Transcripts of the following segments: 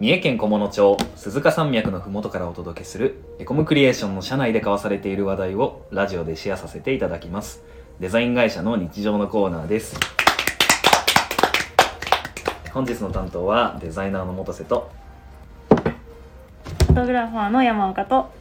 三重県菰野町鈴鹿山脈のふもとからお届けするエコムクリエーションの社内で交わされている話題をラジオでシェアさせていただきますデザイン会社の日常のコーナーです本日の担当はデザイナーの元瀬とフォトグラファーの山岡と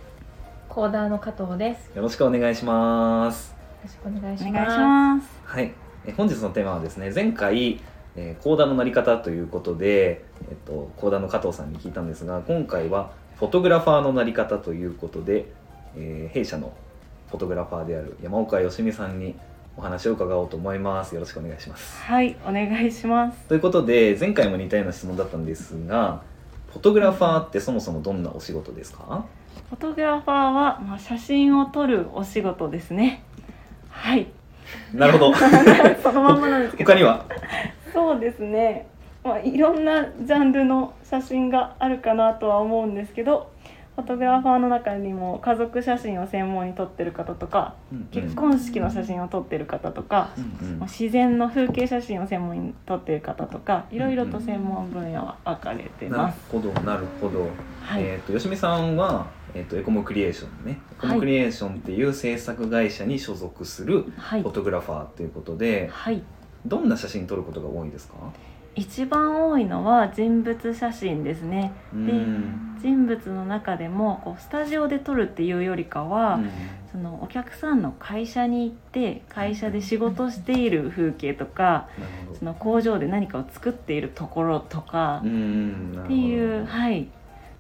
コーダーの加藤です。よろしくお願いしますよろしくお願いしおます。願いします。はいえ本日のテーマはですね前回えー、講談のなり方ということで、えっと、講談の加藤さんに聞いたんですが今回はフォトグラファーのなり方ということで、えー弊社のフォトグラファーである山岡よしみさんにお話を伺おうと思いますよろしくお願いしますはい、お願いします。ということで前回も似たような質問だったんですがフォトグラファーってそもそもどんなお仕事ですか？フォトグラファーは、まあ、写真を撮るお仕事ですね。はい。なるほど そのまんまなんですけど。他には？そうですね。まあ、いろんなジャンルの写真があるかなとは思うんですけど。フォトグラファーの中にも家族写真を専門に撮ってる方とか結婚式の写真を撮ってる方とかうんうん。まあ自然の風景写真を専門に撮ってる方とかいろいろと専門分野は分かれてなるます。ほどなるほど。はい、えー、と吉見さんは、えー、とエコモクリエーションね。エコモクリエーションっていう制作会社に所属するはい。フォ、トグラファーということで、はい、どんな写真撮ることが多いですか？一番多いのは人物写真ですね。うでん人物の中でもこうスタジオで撮るっていうよりかは、うん。そのお客さんの会社に行って会社で仕事している風景とかその工場で何かを作っているところとかっていう、はい。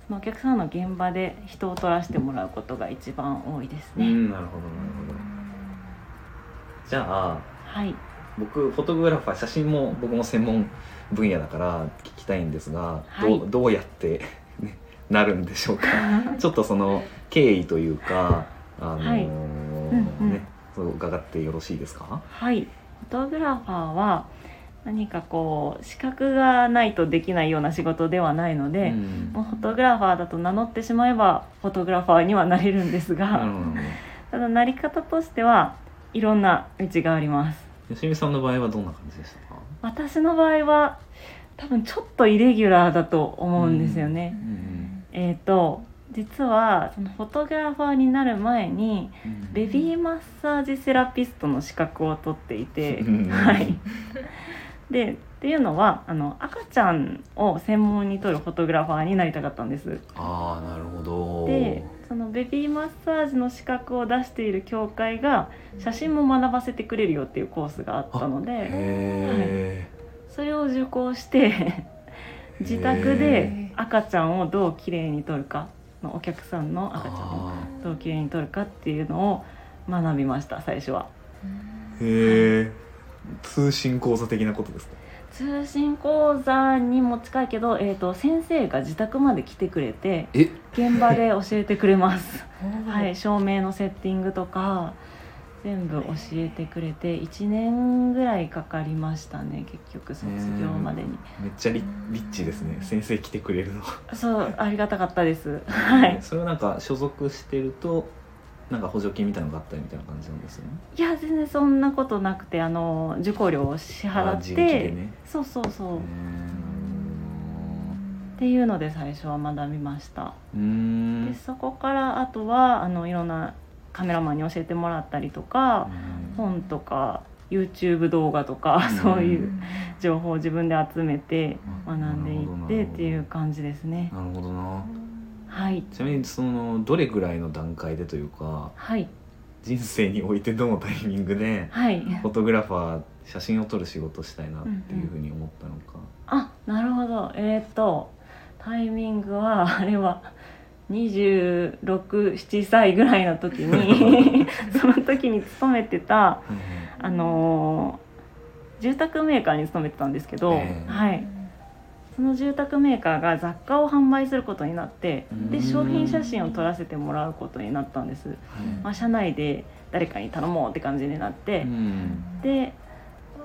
そのお客さんの現場で人を撮らせてもらうことが一番多いですね。うんなるほどなるほど。じゃあはい、僕フォトグラファー写真も僕も専門分野だから聞きたいんですが、はい。どうどうやって、ね、なるんでしょうか？ちょっとその経緯というかあのーはい。うんうん。ねそう伺ってよろしいですか？はい、フォトグラファーは何かこう資格がないとできないような仕事ではないので、うん。もうフォトグラファーだと名乗ってしまえばフォトグラファーにはなれるんですが、うんただなり方としてはいろんな道があります吉見さんの場合はどんな感じでしたか？私の場合は多分ちょっとイレギュラーだと思うんですよね、うんえっ、と実はそのフォトグラファーになる前にうん。ベビーマッサージセラピストの資格を取っていて、うん。はい。でっていうのはあの赤ちゃんを専門に撮るフォトグラファーになりたかったんです。ああなるほど。でベビーマッサージの資格を出している協会が写真も学ばせてくれるよっていうコースがあったのでへそれを受講して自宅で赤ちゃんをどう綺麗に撮るかお客さんのー赤ちゃんをあどう綺麗に撮るかっていうのを学びました最初は。ーへえ通信講座的なことですか？通信講座にも近いけど、えー、と先生が自宅まで来てくれてえ？現場で教えてくれます。は、はい照明のセッティングとか全部教えてくれて1年ぐらいかかりましたね結局卒業までに。めっちゃリリッチですね。先生来てくれるの。そうありがたかったです。はい。それはなんか所属してるとなんか補助金みたいなのがあったりみたいな感じなんですよね？いや全然そんなことなくてあの受講料を支払って、ね。そうそうそう、うっーていうので最初は学びました。でそこからあとはあのいろんなカメラマンに教えてもらったりとか、本とか YouTube 動画とか、うん。そういう情報を自分で集めて学んでいってっていう感じですね。なるほどなはい。ちなみにそのどれぐらいの段階でというかはい。人生においてどのタイミングではい。フォトグラファー写真を撮る仕事したいなっていうふうに思ったのか、あなるほど。えっ、とタイミングはあれは267歳ぐらいの時に その時に勤めてたあのー住宅メーカーに勤めてたんですけど、ええ。はいその住宅メーカーが雑貨を販売することになってでうん。商品写真を撮らせてもらうことになったんです、まあ、社内で誰かに頼もうって感じになってう、ん、で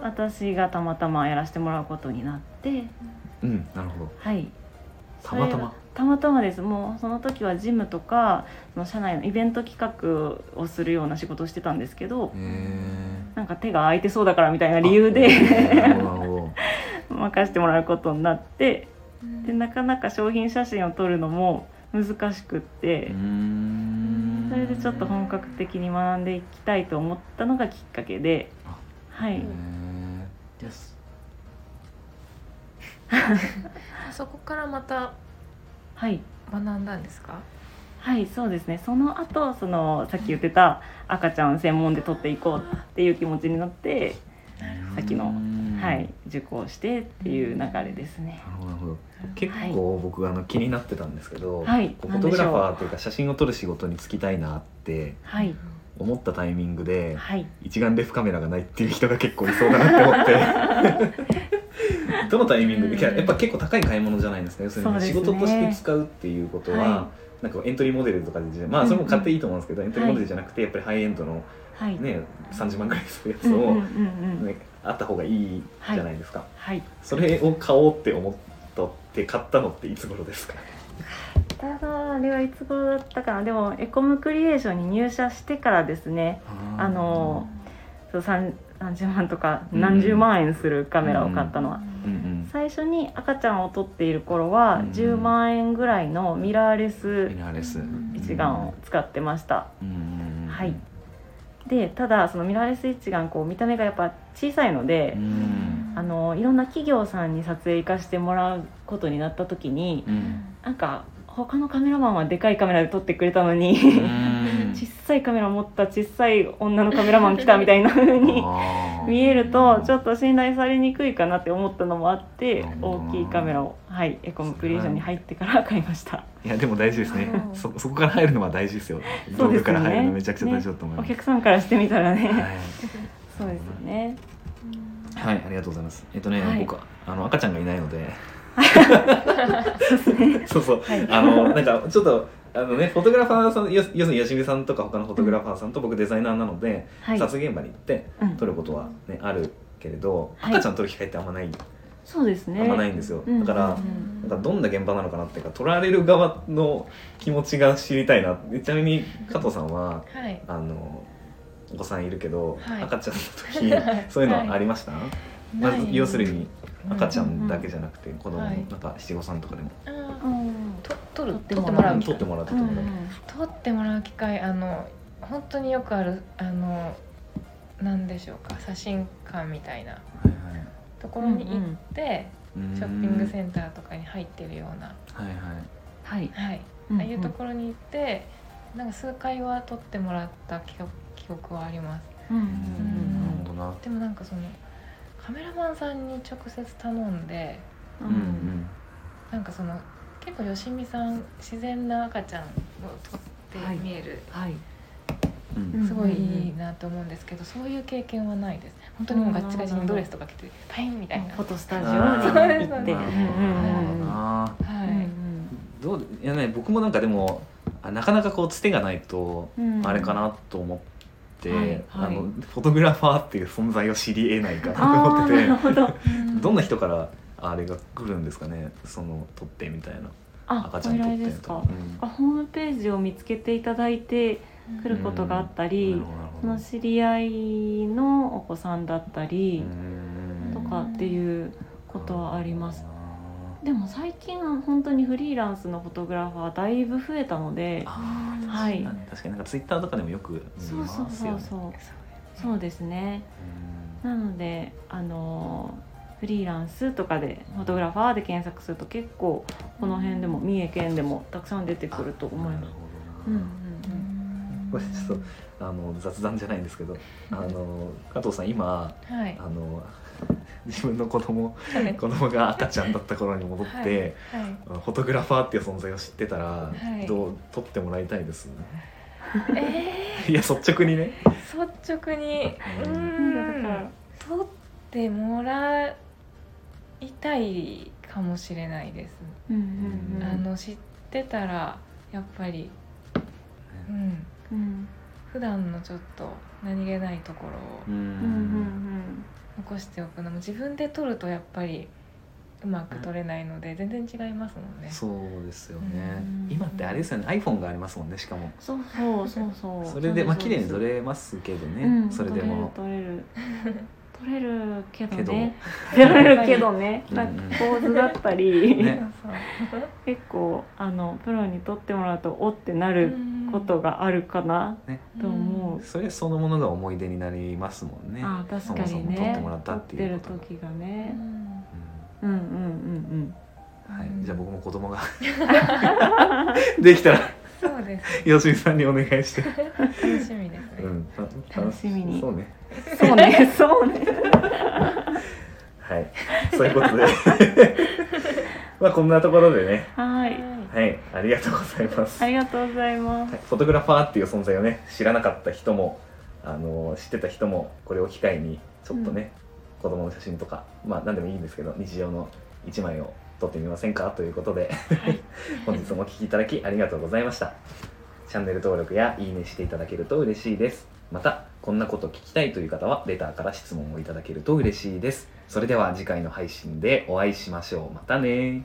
私がたまたまやらせてもらうことになって。うん、なるほど。はい。たまたま？たまたまです。もうその時はジムとかその社内のイベント企画をするような仕事をしてたんですけどへなんか手が空いてそうだからみたいなえ理由で 任せてもらうことになってでなかなか商品写真を撮るのも難しくって、うん。それでちょっと本格的に学んでいきたいと思ったのがきっかけではい、ー。です。そこからまたはい。学んだんですか？はいそうですね。その後そのさっき言ってた赤ちゃん専門で撮っていこうっていう気持ちになって、さっきのうんはい、受講してっていう流れですね。なるほどなるほど。結構僕あの気になってたんですけど、はい。フォトグラファーというか写真を撮る仕事に就きたいなってはい、思ったタイミングではい、一眼レフカメラがないっていう人が結構いそうだなって思って どのタイミングでいややっぱ結構高い買い物じゃないですか。要するに仕事として使うっていうことは、はなんかエントリーモデルとかでまあそれも買っていいと思うんですけど、エントリーモデルじゃなくてやっぱりハイエンドのはい、ね30万ぐらいするやつを、うんうんうんうん、ね、あった方がいいじゃないですか、はい。それを買おうって思ったって買ったのっていつ頃ですか？ただあれはいつ頃だったかな。でもエコムクリエーションに入社してからですね。あのそう三三十万とか何十万円するカメラを買ったのは。うんうん。最初に赤ちゃんを撮っている頃はうん10万円ぐらいのミラーレス。一眼を使ってました。うんうんうん。はい。でただそのミラーレス一眼こう見た目がやっぱ小さいので、うん。あのいろんな企業さんに撮影行かしてもらうことになった時にうん。なんか他のカメラマンはでかいカメラで撮ってくれたのにうん小さいカメラ持った小さい女のカメラマン来たみたいな風に見えるとちょっと信頼されにくいかなって思ったのもあって大きいカメラを、はい、エコムクリエーションに入ってから買いました。いやでも大事ですね。うん。そそこから入るのは大事ですよ。そうですよね。道具から入るのめちゃくちゃ大事だと思いおます、客さんからしてみたらね、はい。そうですよね。はい、ありがとうございます。えっとね、はい。僕はあの赤ちゃんがいないので、そうそう、はい。あのなんかちょっとあのねフォトグラファーさん要要するに吉見さんとか他のフォトグラファーさんと僕デザイナーなので、はい。撮影現場に行ってうん。撮ることはねあるけれど、はい。赤ちゃん撮る機会ってあんまない、そうですね。あんまないんですよ。うんだから。うん。なんかどんな現場なのかなっていうか撮られる側の気持ちが知りたいな。ちなみに加藤さんははい。あのお子さんいるけど、はい。赤ちゃんの時 そういうのはありました、まず要するに赤ちゃんだけじゃなくて子供、はい。なんか七五三とかでも。あ撮る撮って撮ってもらう撮ってもらう撮ってうんもらう、撮ってもらう機会あの本当によくあるあのなんでしょうか写真館みたいな。はいところに行って、はいショッピングセンターとかに入ってるような、はいはい。はい。はい、うんああいうところに行ってなんか数回は撮ってもらった記憶記憶はあります。うんうん。うん。なるほどな。でもなんかそのカメラマンさんに直接頼んでうん。うんうん。なんかその結構吉見さん自然な赤ちゃんを撮って見える、はい。うん。すごいいいなと思うんですけど、そういう経験はないです本当にもうガッチガチにドレスとか着てパインみたいな、フォトスタジオに行ってそうですなるほどうんどういやね僕もなんかでもあなかなかこうつてがないとうん。あれかなと思って、はいはい。あのフォトグラファーっていう存在を知り得ないかなとあ思ってて。どんな人からあれが来るんですかね。その撮ってみたいな。あ赤ちゃん撮ってですか？うん。あホームページを見つけていただいて来ることがあったり、なるほどなるほど。その知り合いのお子さんだったりうん。とかっていうことはあります。あでも最近は本当にフリーランスのフォトグラファーだいぶ増えたのではい。確かに。なんかツイッターとかでもよく見そうそうますよね。そうそうそうですね。なのであのフリーランスとかでフォトグラファーで検索すると結構この辺でも三重県でもたくさん出てくると思います。うんうんこれちょっとあの雑談じゃないんですけどあの加藤さん今はい。あの自分の子供はい。子供が赤ちゃんだった頃に戻って、はい。はい。フォトグラファーっていう存在を知ってたら、い。どう撮ってもらいたいですえ いや率直にね。ー、率直に。ううん。ーだからん撮ってもらいたいかもしれないです、うんうんうん。あの知ってたらやっぱりうん。うん。普段のちょっと何気ないところをうん。うんうん残しておくのも自分で撮るとやっぱりうまく撮れないので全然違いますもんね。そうですよね。うん今ってあれですよね。iPhone がありますもんねしかも。そうそうそうそう。それでまあ綺麗に撮るれますけどね、うん。それでも。撮れる撮れるけどね。撮れるけどね。うん。なんか構図だったり、ね。結構あのプロに撮ってもらうとおってなることがあるかな。ね。と思う、それそのものが思い出になりますもんね。ああ確かにそもそも撮っねてもらったっていうこと時がうねんうんうんうん。はい、うんじゃあ僕も子供が できたらそうです吉見さんにお願いして、楽しみですね、うん、楽しみに。そうねうんそうね。そうね。はい。そういうことで。まあこんなところでね。はい。はい。ありがとうございます、ありがとうございます。はい。フォトグラファーっていう存在をね知らなかった人もあの知ってた人もこれを機会にちょっとね、子供の写真とかまあ何でもいいんですけど日常の一枚を撮ってみませんか？ということで 本日もお聴きいただきありがとうございました。チャンネル登録やいいねしていただけると嬉しいです。またこんなこと聞きたいという方はレターから質問をいただけると嬉しいです。それでは次回の配信でお会いしましょう。またね